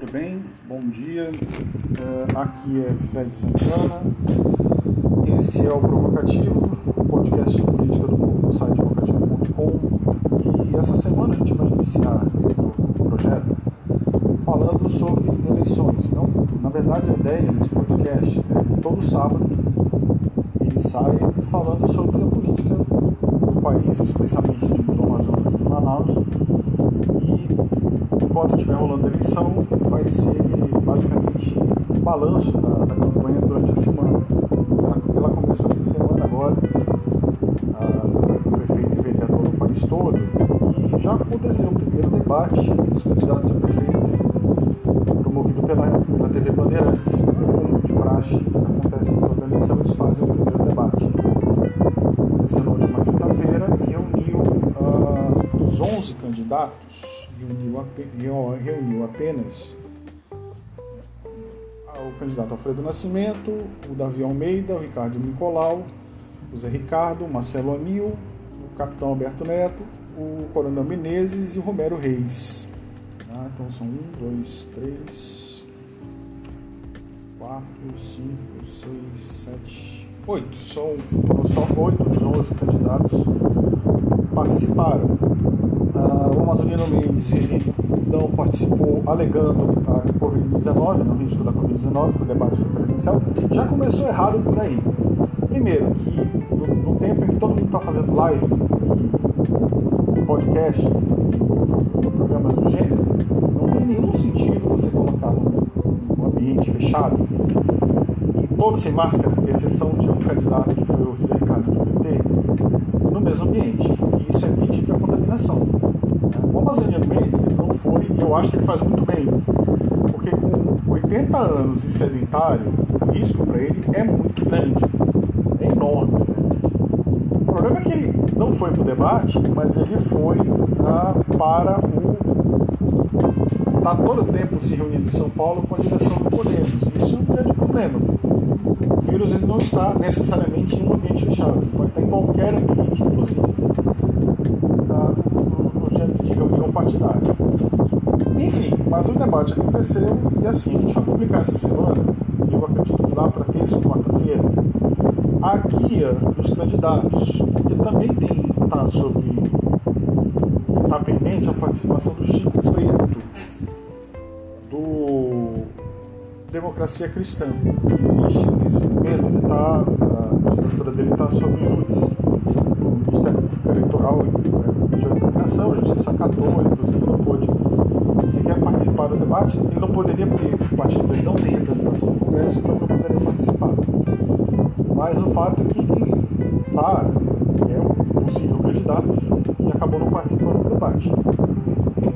tudo bem? Bom dia. Uh, aqui é Fred Santana. Esse é o Provocativo, o podcast de política do, site provocativo.com. E essa semana a gente vai iniciar esse novo projeto falando sobre eleições. Não, na verdade, a ideia desse podcast é que todo sábado ele sai falando sobre a política do país, especialmente de Amazonas e de Manaus. E enquanto estiver rolando a eleição, vai ser basicamente um balanço da, da campanha durante a semana. Ela, ela, começou essa semana agora, a campanha do prefeito e vereador no país todo, e já aconteceu o primeiro debate dos candidatos a prefeito, promovido pela, pela TV Bandeirantes. Como de praxe acontece em toda eleição, eles fazem o primeiro debate. Aconteceu na última quinta-feira e reuniu uh, dos 11 candidatos, reuniu, reuniu apenas o candidato Alfredo Nascimento, o Davi Almeida, o Ricardo Nicolau, o Zé Ricardo, o Marcelo Anil, o capitão Alberto Neto, o Coronel Menezes e o Romero Reis. Ah, então são um, dois, três, quatro, cinco, seis, sete, oito. São, só oito dos onze candidatos participaram. O Amazonino Mendes ele não participou alegando a Covid-19, no risco da Covid-19, que o debate foi presencial, já começou errado por aí. Primeiro, que no, no tempo em que todo mundo está fazendo live podcast, programas do gênero, não tem nenhum sentido você colocar um ambiente fechado e todos sem máscara, exceção de um candidato que foi o Zé Ricardo do PT, no mesmo ambiente, porque isso é pedir para contaminação. O Amazoniano Mendes ele não foi, e eu acho que ele faz muito bem, porque com 80 anos e sedentário, o risco para ele é muito grande, é enorme. O problema é que ele não foi para o debate, mas ele foi ah, para o. Está todo o tempo se reunindo em São Paulo com a direção do Podemos. Isso é um grande problema. O vírus ele não está necessariamente em um ambiente fechado, ele pode estar em qualquer ambiente, inclusive partidária. Enfim, mas o debate aconteceu e assim, a gente vai publicar essa semana, eu acredito que lá para terça ou quarta-feira, a guia dos candidatos, porque também tem, tá sobre, está pendente a participação do Chico Preto, do Democracia Cristã, que existe nesse momento, ele tá, a estrutura dele está sob o Ministério Público Eleitoral a Justiça catou, ele inclusive não pôde sequer participar do debate, ele não poderia, porque o partido não tem representação no Congresso, então não poderia participar. Mas o fato é que ele tá, é um possível candidato e acabou não participando do debate.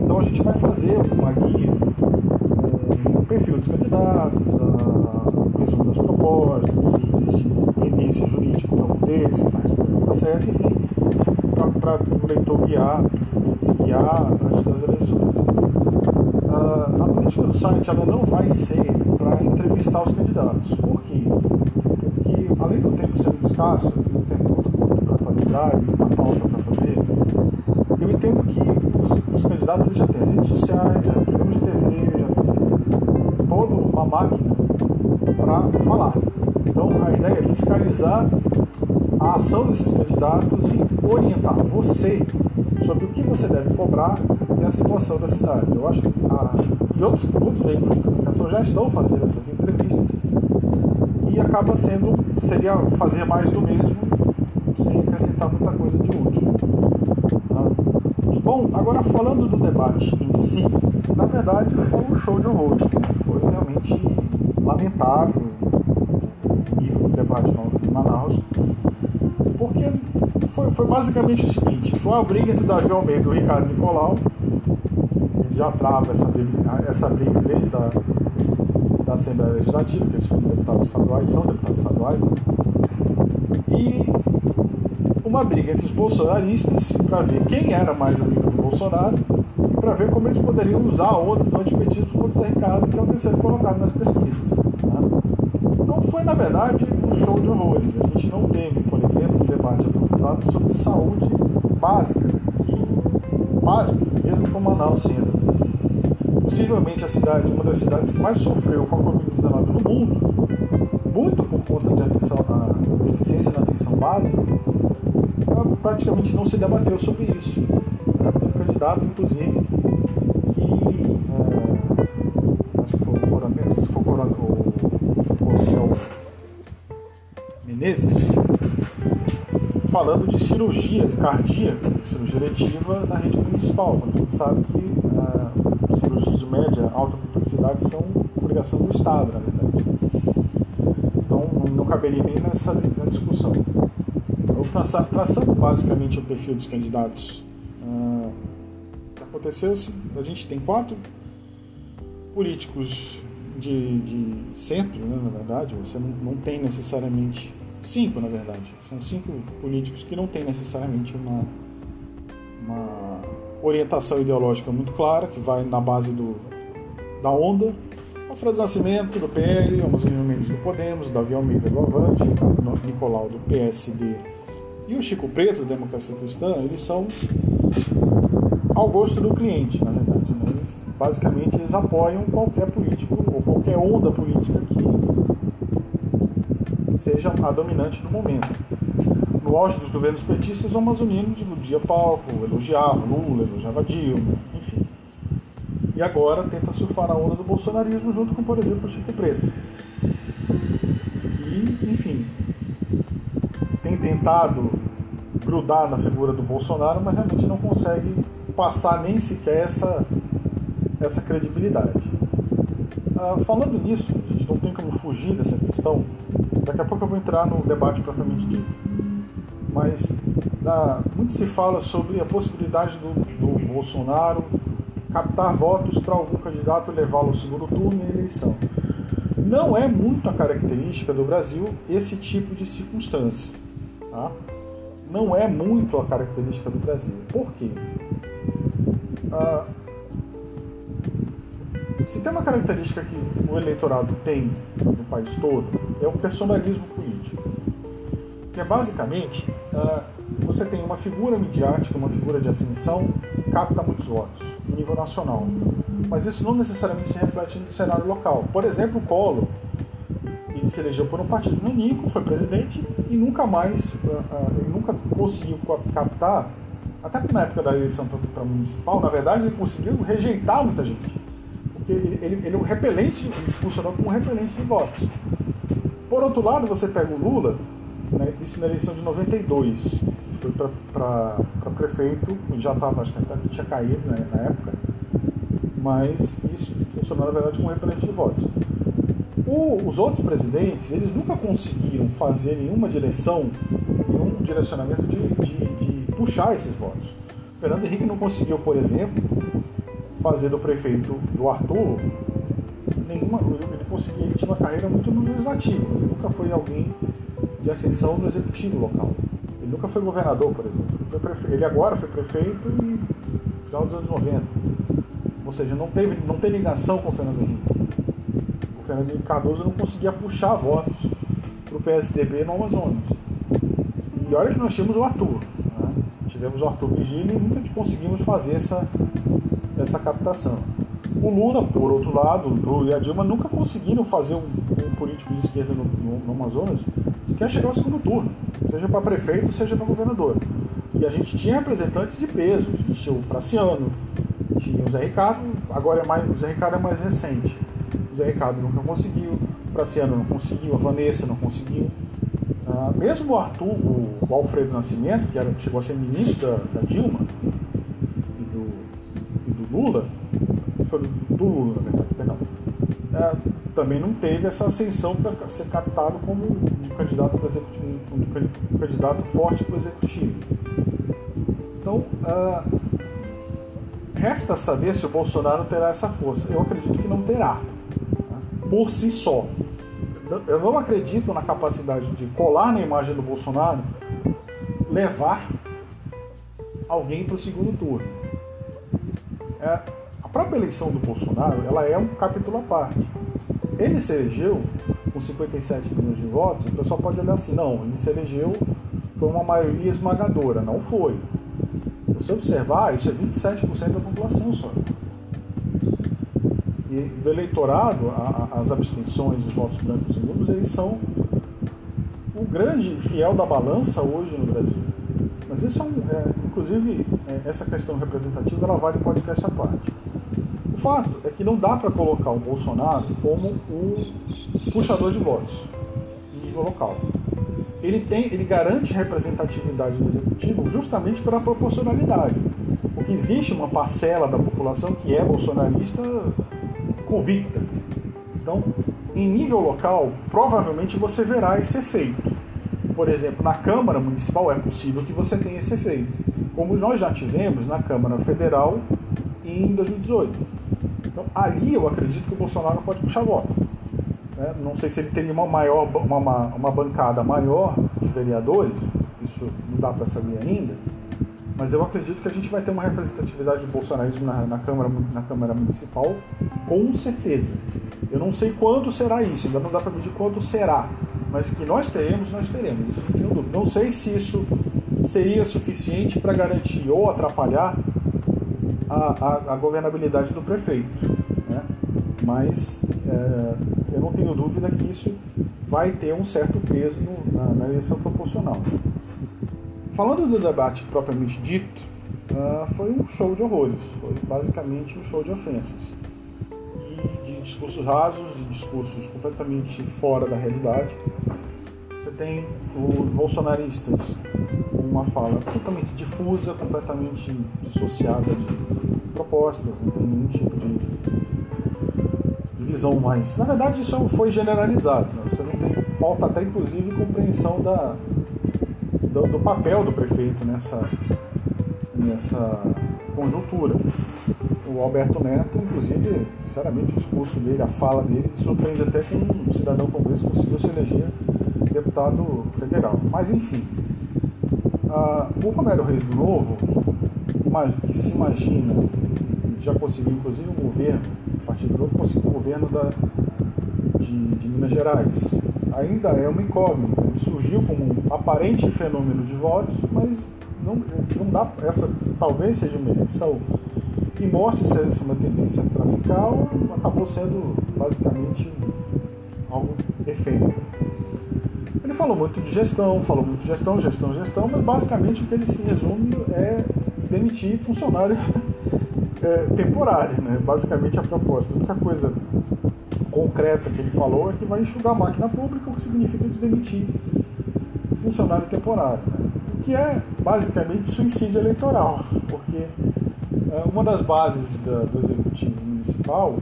Então a gente vai fazer uma guia com o perfil dos candidatos, a resumo das propostas, se existe pendência jurídica para algum deles, se está respondendo processo, enfim, para o leitor guiar, se guiar antes das eleições. Uh, a política do site ela não vai ser para entrevistar os candidatos. Por quê? Porque, além do tempo ser muito escasso, o tempo muito curto para atualidade, muita pauta para fazer, eu entendo que os, os candidatos já têm as redes sociais, já programa de TV, já tem toda uma máquina para falar. Então, a ideia é fiscalizar a ação desses candidatos e orientar você sobre o que você deve cobrar e a situação da cidade. Eu acho que a, e outros, outros veículos de comunicação já estão fazendo essas entrevistas e acaba sendo, seria fazer mais do mesmo sem acrescentar muita coisa de útil. Tá? Bom, agora falando do debate em si, na verdade foi um show de horror. Foi realmente lamentável o debate em Manaus foi, foi, basicamente o seguinte: foi uma briga entre o Davi Almeida e o Ricardo Nicolau. Ele já trava essa briga, essa briga desde a da Assembleia Legislativa, que eles foram deputados estaduais, são deputados estaduais. E uma briga entre os bolsonaristas para ver quem era mais amigo do Bolsonaro e para ver como eles poderiam usar a onda do antipetismo contra o Zé Ricardo, que é o terceiro colocado nas pesquisas. Né? Então foi, na verdade, um show de horrores. A gente não teve, por exemplo, um debate aprofundado sobre saúde básica, que, mesmo com Manaus sendo possivelmente a cidade, uma das cidades que mais sofreu com a Covid-19 no mundo, muito por conta de atenção, deficiência na atenção básica, praticamente não se debateu sobre isso. Teve candidato, inclusive, falando de cirurgia cardíaca, cirurgia letiva na rede municipal, a gente sabe que a cirurgia de média, alta complexidade são obrigação do Estado, na verdade. Então não caberia nem nessa na discussão. Traçar, traçando basicamente o perfil dos candidatos, ah, aconteceu, a gente tem quatro políticos de, de centro, né, na verdade, você não, não tem necessariamente cinco, na verdade. São cinco políticos que não têm necessariamente uma, uma orientação ideológica muito clara, que vai na base do, da onda. Alfredo Nascimento, do PL, Amazonino Mendes do Podemos, Davi Almeida do Avante, Nicolau do PSD e o Chico Preto, do Democracia Cristã, eles são ao gosto do cliente, na verdade. Né? Eles, basicamente, eles apoiam qualquer político ou qualquer onda política que seja a dominante no momento. No auge dos governos petistas, o amazonino dividia palco, elogiava Lula, elogiava Dilma, enfim. E agora tenta surfar a onda do bolsonarismo junto com, por exemplo, o Chico Preto. Que, enfim, tem tentado grudar na figura do Bolsonaro, mas realmente não consegue passar nem sequer essa, essa credibilidade. Ah, falando nisso, a gente não tem como fugir dessa questão Daqui a pouco eu vou entrar no debate propriamente dito. Mas muito se fala sobre a possibilidade do, do Bolsonaro captar votos para algum candidato e levá-lo ao segundo turno em eleição. Não é muito a característica do Brasil esse tipo de circunstância. Tá? Não é muito a característica do Brasil. Por quê? Ah, se tem uma característica que o eleitorado tem no país todo, é o personalismo político. Que é basicamente, uh, você tem uma figura midiática, uma figura de ascensão, que capta muitos votos, em nível nacional. Mas isso não necessariamente se reflete no cenário local. Por exemplo, o Collor, ele se elegeu por um partido no Nico, foi presidente e nunca mais, uh, uh, ele nunca conseguiu captar, até porque na época da eleição para municipal, na verdade, ele conseguiu rejeitar muita gente porque ele, ele, ele é um repelente, ele funcionou como um repelente de votos. Por outro lado, você pega o Lula, né, isso na eleição de 92, que foi para prefeito, já estava, acho que até tinha caído né, na época, mas isso funcionou na verdade como repelente de votos. O, os outros presidentes, eles nunca conseguiram fazer nenhuma direção, nenhum direcionamento de, de, de puxar esses votos. Fernando Henrique não conseguiu, por exemplo, fazer do prefeito do Arthur nenhuma. Ele conseguia, ele tinha uma carreira muito no legislativo, mas ele nunca foi alguém de ascensão no executivo local. Ele nunca foi governador, por exemplo. Ele, prefe... ele agora foi prefeito e final dos anos 90. Ou seja, não, teve, não tem ligação com o Fernando Henrique. O Fernando Henrique Cardoso não conseguia puxar votos para o PSDB no Amazonas. E olha que nós tínhamos o Arthur. Né? Tivemos o Arthur Vigília e nunca conseguimos fazer essa essa captação. O Lula, por outro lado, o Lula e a Dilma nunca conseguiram fazer um, um político de esquerda no, no, no Amazonas sequer chegar ao segundo turno, seja para prefeito, seja para governador. E a gente tinha representantes de peso, a gente tinha o Praciano, tinha o Zé Ricardo, agora é mais, o Zé Ricardo é mais recente. O Zé Ricardo nunca conseguiu, o Praciano não conseguiu, a Vanessa não conseguiu. Ah, mesmo o Arthur, o, o Alfredo Nascimento, que era, chegou a ser ministro da, da Dilma, Lula, foi do Lula, verdade, perdão, é, também não teve essa ascensão para ser captado como um candidato, por exemplo, um, candidato forte para o executivo. Então, uh, resta saber se o Bolsonaro terá essa força. Eu acredito que não terá, né, por si só. Eu não acredito na capacidade de colar na imagem do Bolsonaro, levar alguém para o segundo turno é, própria eleição do Bolsonaro ela é um capítulo à parte. Ele se elegeu com 57 milhões de votos, o pessoal pode olhar assim, não, ele se elegeu, foi uma maioria esmagadora. Não foi. Se você observar, isso é 27% da população só. e do eleitorado, a, a, as abstenções, os votos brancos e nulos, eles são o grande fiel da balança hoje no Brasil. Mas isso é, um, é inclusive, é, essa questão representativa ela vale podcast à parte. Fato é que não dá para colocar o Bolsonaro como o puxador de votos em nível local. Ele, tem, ele garante representatividade no executivo justamente pela proporcionalidade. Porque existe uma parcela da população que é bolsonarista convicta. Então, em nível local, provavelmente você verá esse efeito. Por exemplo, na Câmara Municipal é possível que você tenha esse efeito, como nós já tivemos na Câmara Federal em 2018. Então, ali eu acredito que o Bolsonaro pode puxar voto. Né? Não sei se ele teria uma, maior, uma, uma bancada maior de vereadores, isso não dá para saber ainda, mas eu acredito que a gente vai ter uma representatividade de bolsonarismo na, na, Câmara, na Câmara Municipal, com certeza. Eu não sei quanto será isso, ainda não dá para medir quanto será, mas que nós teremos, nós teremos, isso não tenho dúvida. Não sei se isso seria suficiente para garantir ou atrapalhar a, a, a governabilidade do prefeito, né? mas é, eu não tenho dúvida que isso vai ter um certo peso no, na, na eleição proporcional. Falando do debate propriamente dito, uh, foi um show de horrores, foi basicamente um show de ofensas. E de discursos rasos e discursos completamente fora da realidade. Você tem os bolsonaristas uma fala absolutamente difusa, completamente dissociada de propostas, não tem nenhum tipo de, de visão mais. Na verdade, isso foi generalizado. Né? Você não tem, falta até inclusive compreensão da, do, do papel do prefeito nessa, nessa conjuntura. O Alberto Neto, inclusive, sinceramente, o discurso dele, a fala dele, surpreende até que um cidadão como esse conseguiu se eleger deputado federal. Mas, enfim, uh, o Romero Reis do Novo, que se imagina, já conseguiu, inclusive, um governo, o Partido Novo conseguiu um governo da, de, de Minas Gerais, ainda é uma incógnita. Ele surgiu como um aparente fenômeno de votos, mas não, não dá. Essa talvez seja uma eleição que mostre se essa é uma tendência ou acabou sendo basicamente algo efêmero. Ele falou muito de gestão, falou muito de gestão, gestão, gestão, mas basicamente o que ele se resume é demitir funcionário é, temporário, né? Basicamente a proposta. A única coisa concreta que ele falou é que vai enxugar a máquina pública, o que significa de demitir funcionário temporário. Né? O que é basicamente suicídio eleitoral, porque é, uma das bases da, do executivo municipal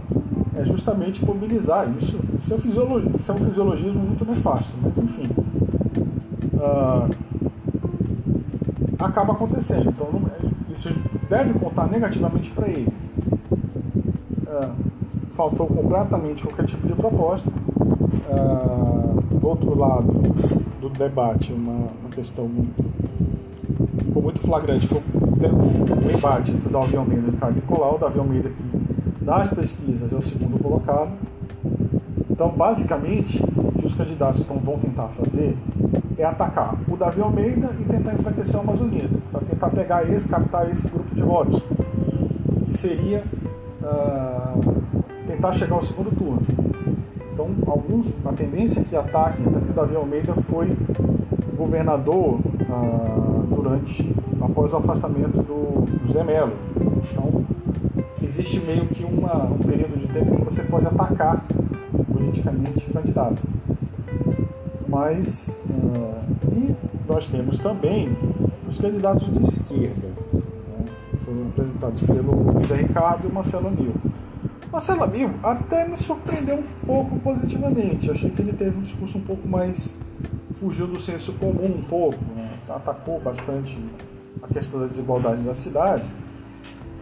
é justamente mobilizar isso. Isso é, um isso é um fisiologismo muito nefasto, mas enfim. Uh, acaba acontecendo. Então isso deve contar negativamente para ele. Uh, faltou completamente qualquer tipo de proposta. Uh, do outro lado do debate, uma, uma questão muito, ficou muito flagrante, foi o embate entre o Davi Almeida e o Ricardo Nicolau. O Davi Almeida, que nas pesquisas é o segundo colocado. Então, basicamente, o que os candidatos vão tentar fazer é atacar o Davi Almeida e tentar enfraquecer o Amazonina, para tentar pegar esse, captar esse grupo de votos, que seria uh, tentar chegar ao segundo turno. Então, alguns, a tendência é que ataquem, até que o Davi Almeida foi governador ah, durante, após o afastamento do José Melo. Então, existe meio que uma, um período de tempo que você pode atacar politicamente o candidato. Mas, ah, e nós temos também os candidatos de esquerda, né, que foram apresentados pelo Zé Ricardo e Marcelo Nil. Marcelo Amigo até me surpreendeu um pouco positivamente. Achei que ele teve um discurso um pouco mais. fugiu do senso comum um pouco, né? atacou bastante a questão da desigualdade da cidade,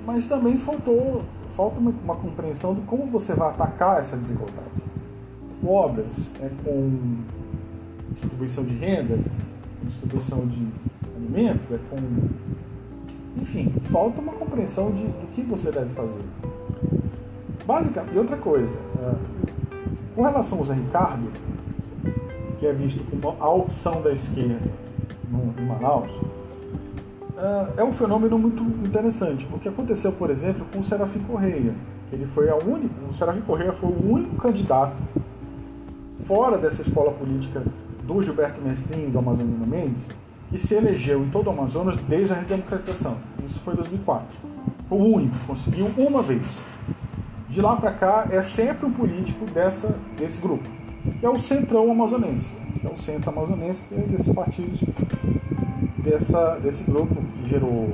mas também faltou falta uma, uma compreensão de como você vai atacar essa desigualdade. Obras é com distribuição de renda, distribuição de alimento, é com. Enfim, falta uma compreensão de, do que você deve fazer. Basicamente, e outra coisa, é, com relação ao Zé Ricardo, que é visto como a opção da esquerda no, em Manaus, é, é um fenômeno muito interessante, porque aconteceu, por exemplo, com o Serafim Correia, que ele foi a única, o Serafim Correia foi o único candidato fora dessa escola política do Gilberto Mestrin e do Amazonino Mendes que se elegeu em todo o Amazonas desde a redemocratização. Isso foi em 2004. Foi o único, conseguiu uma vez. De lá para cá é sempre um político dessa, desse grupo. Que é o Centrão Amazonense, que é o Centro Amazonense, que é desses partidos, dessa, desse grupo que gerou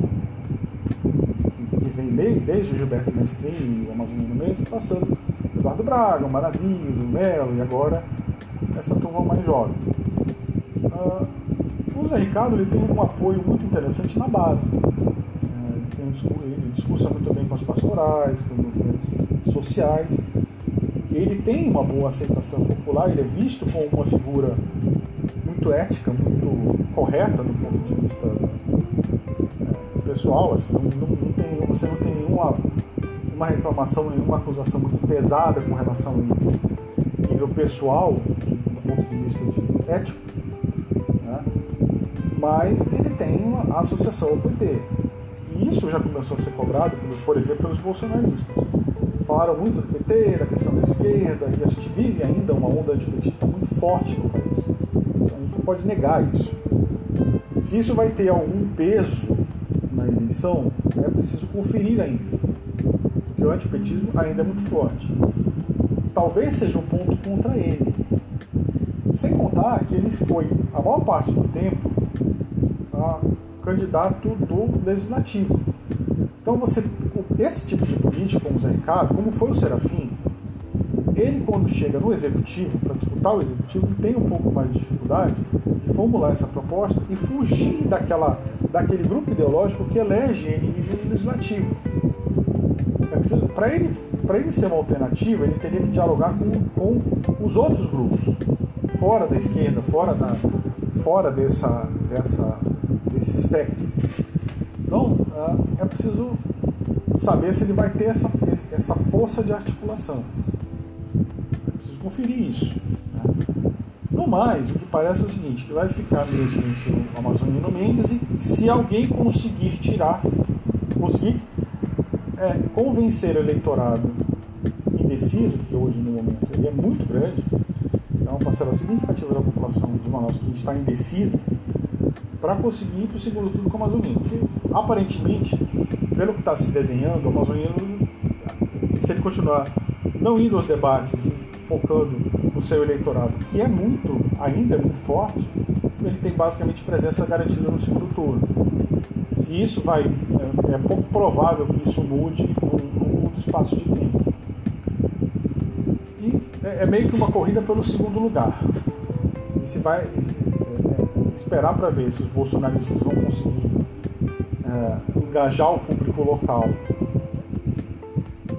que vem desde o Gilberto e o Amazonino Mendes, passando Eduardo Braga, o Marazinhos, o Melo e agora essa turma mais jovem. Uh, o Zé Ricardo ele tem um apoio muito interessante na base. Tem um, ele discursa muito bem com as pastorais, com os movimentos sociais. Ele tem uma boa aceitação popular, ele é visto como uma figura muito ética, muito correta do ponto de vista é, pessoal. Assim, não, não, tem, você não tem nenhuma uma reclamação, nenhuma acusação muito pesada com relação ao nível pessoal, do ponto de vista de ético, né? mas ele tem uma associação ao PT. E isso já começou a ser cobrado, por exemplo, pelos bolsonaristas. Falaram muito do PT, da questão da esquerda, e a gente vive ainda uma onda antipetista muito forte no país. A gente não pode negar isso. Se isso vai ter algum peso na eleição, é preciso conferir ainda. Porque o antipetismo ainda é muito forte. Talvez seja um ponto contra ele. Sem contar que ele foi, a maior parte do tempo, candidato do legislativo. Então você, esse tipo de político, como o Zé Ricardo, como foi o Serafim, ele quando chega no executivo, para disputar o executivo, tem um pouco mais de dificuldade de formular essa proposta e fugir daquela, daquele grupo ideológico que elege ele no legislativo. É para ele, ele ser uma alternativa, ele teria que dialogar com, com os outros grupos, fora da esquerda, fora, da, fora dessa, dessa, desse espectro. Então, é, é preciso saber se ele vai ter essa, essa força de articulação. É preciso conferir isso. Mais, o que parece é o seguinte, que vai ficar mesmo entre o Amazonino Mendes e se alguém conseguir tirar, conseguir é, convencer o eleitorado indeciso, que hoje no momento ele é muito grande, é uma parcela significativa da população de Manaus que está indecisa, para conseguir ir para o segundo turno com o Amazonino. Porque, aparentemente, pelo que está se desenhando, o Amazonino, se ele continuar não indo aos debates e focando no seu eleitorado, que é muito, ainda é muito forte, ele tem basicamente presença garantida no segundo turno. Se isso vai, é, é pouco provável que isso mude num curto espaço de tempo. E é, é meio que uma corrida pelo segundo lugar. E se vai, esperar para ver se os bolsonaristas vão conseguir é, engajar o público local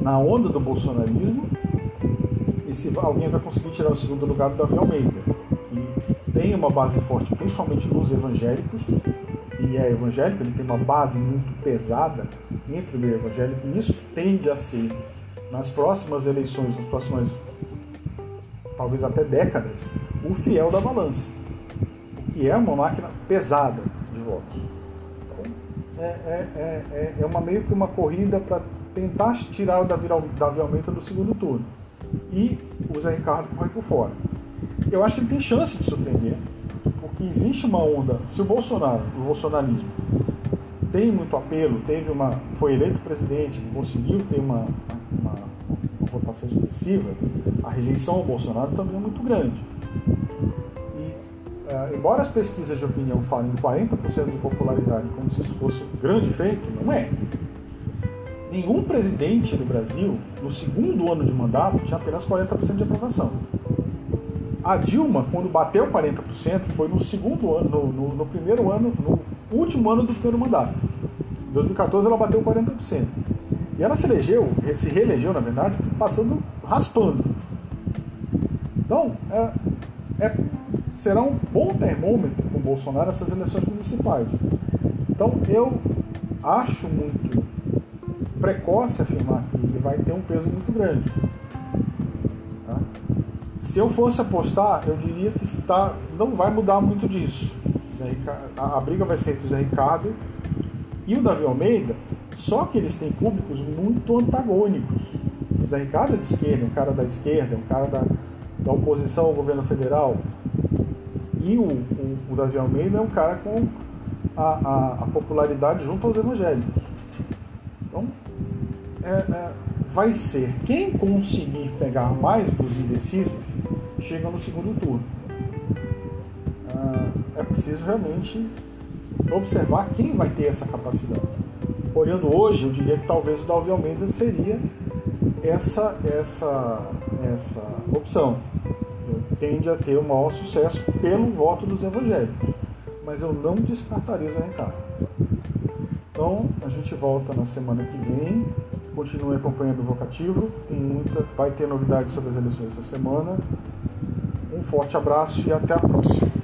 na onda do bolsonarismo se alguém vai conseguir tirar o segundo lugar do Davi Almeida, que tem uma base forte, principalmente nos evangélicos, e é evangélico, ele tem uma base muito pesada entre o meio evangélico, e isso tende a ser, nas próximas eleições, nas próximas talvez até décadas, o fiel da balança que é uma máquina pesada de votos. Então, é, é, é, é uma meio que uma corrida para tentar tirar o Davi, Davi Almeida do segundo turno. E o Zé Ricardo corre por fora. Eu acho que ele tem chance de surpreender, porque existe uma onda. Se o Bolsonaro, o bolsonarismo, tem muito apelo, teve uma, foi eleito presidente, conseguiu ter uma, uma, uma votação expressiva, a rejeição ao Bolsonaro também é muito grande uh, embora as pesquisas de opinião falem de 40% de popularidade como se isso fosse um grande feito, não é. Nenhum presidente no Brasil, no segundo ano de mandato, tinha apenas 40% de aprovação. A Dilma, quando bateu 40%, foi no segundo ano, no, no, no primeiro ano, no último ano do primeiro mandato. Em 2014 ela bateu 40%. E ela se elegeu, se reelegeu, na verdade, passando, raspando. Então, é, é será um bom termômetro para o Bolsonaro essas eleições municipais. Então eu acho muito precoce afirmar que ele vai ter um peso muito grande. Tá? Se eu fosse apostar, eu diria que está, não vai mudar muito disso. A briga vai ser entre o Zé Ricardo e o Davi Almeida, só que eles têm públicos muito antagônicos. O Zé Ricardo é de esquerda, um cara da esquerda, um cara da, da oposição ao governo federal. E o, o, o Davi Almeida é um cara com a, a, a popularidade junto aos evangélicos. É, é, vai ser quem conseguir pegar mais dos indecisos chega no segundo turno. Ah, é preciso realmente observar quem vai ter essa capacidade. Olhando hoje, eu diria que talvez o Dalvi Almeida seria essa, essa, essa opção. Tende a ter o maior sucesso pelo voto dos evangélicos. Mas eu não descartaria o Zé Ricardo. Então, a gente volta na semana que vem. Continue acompanhando o Vocativo. Tem muita, vai ter novidades sobre as eleições essa semana. Um forte abraço e até a próxima.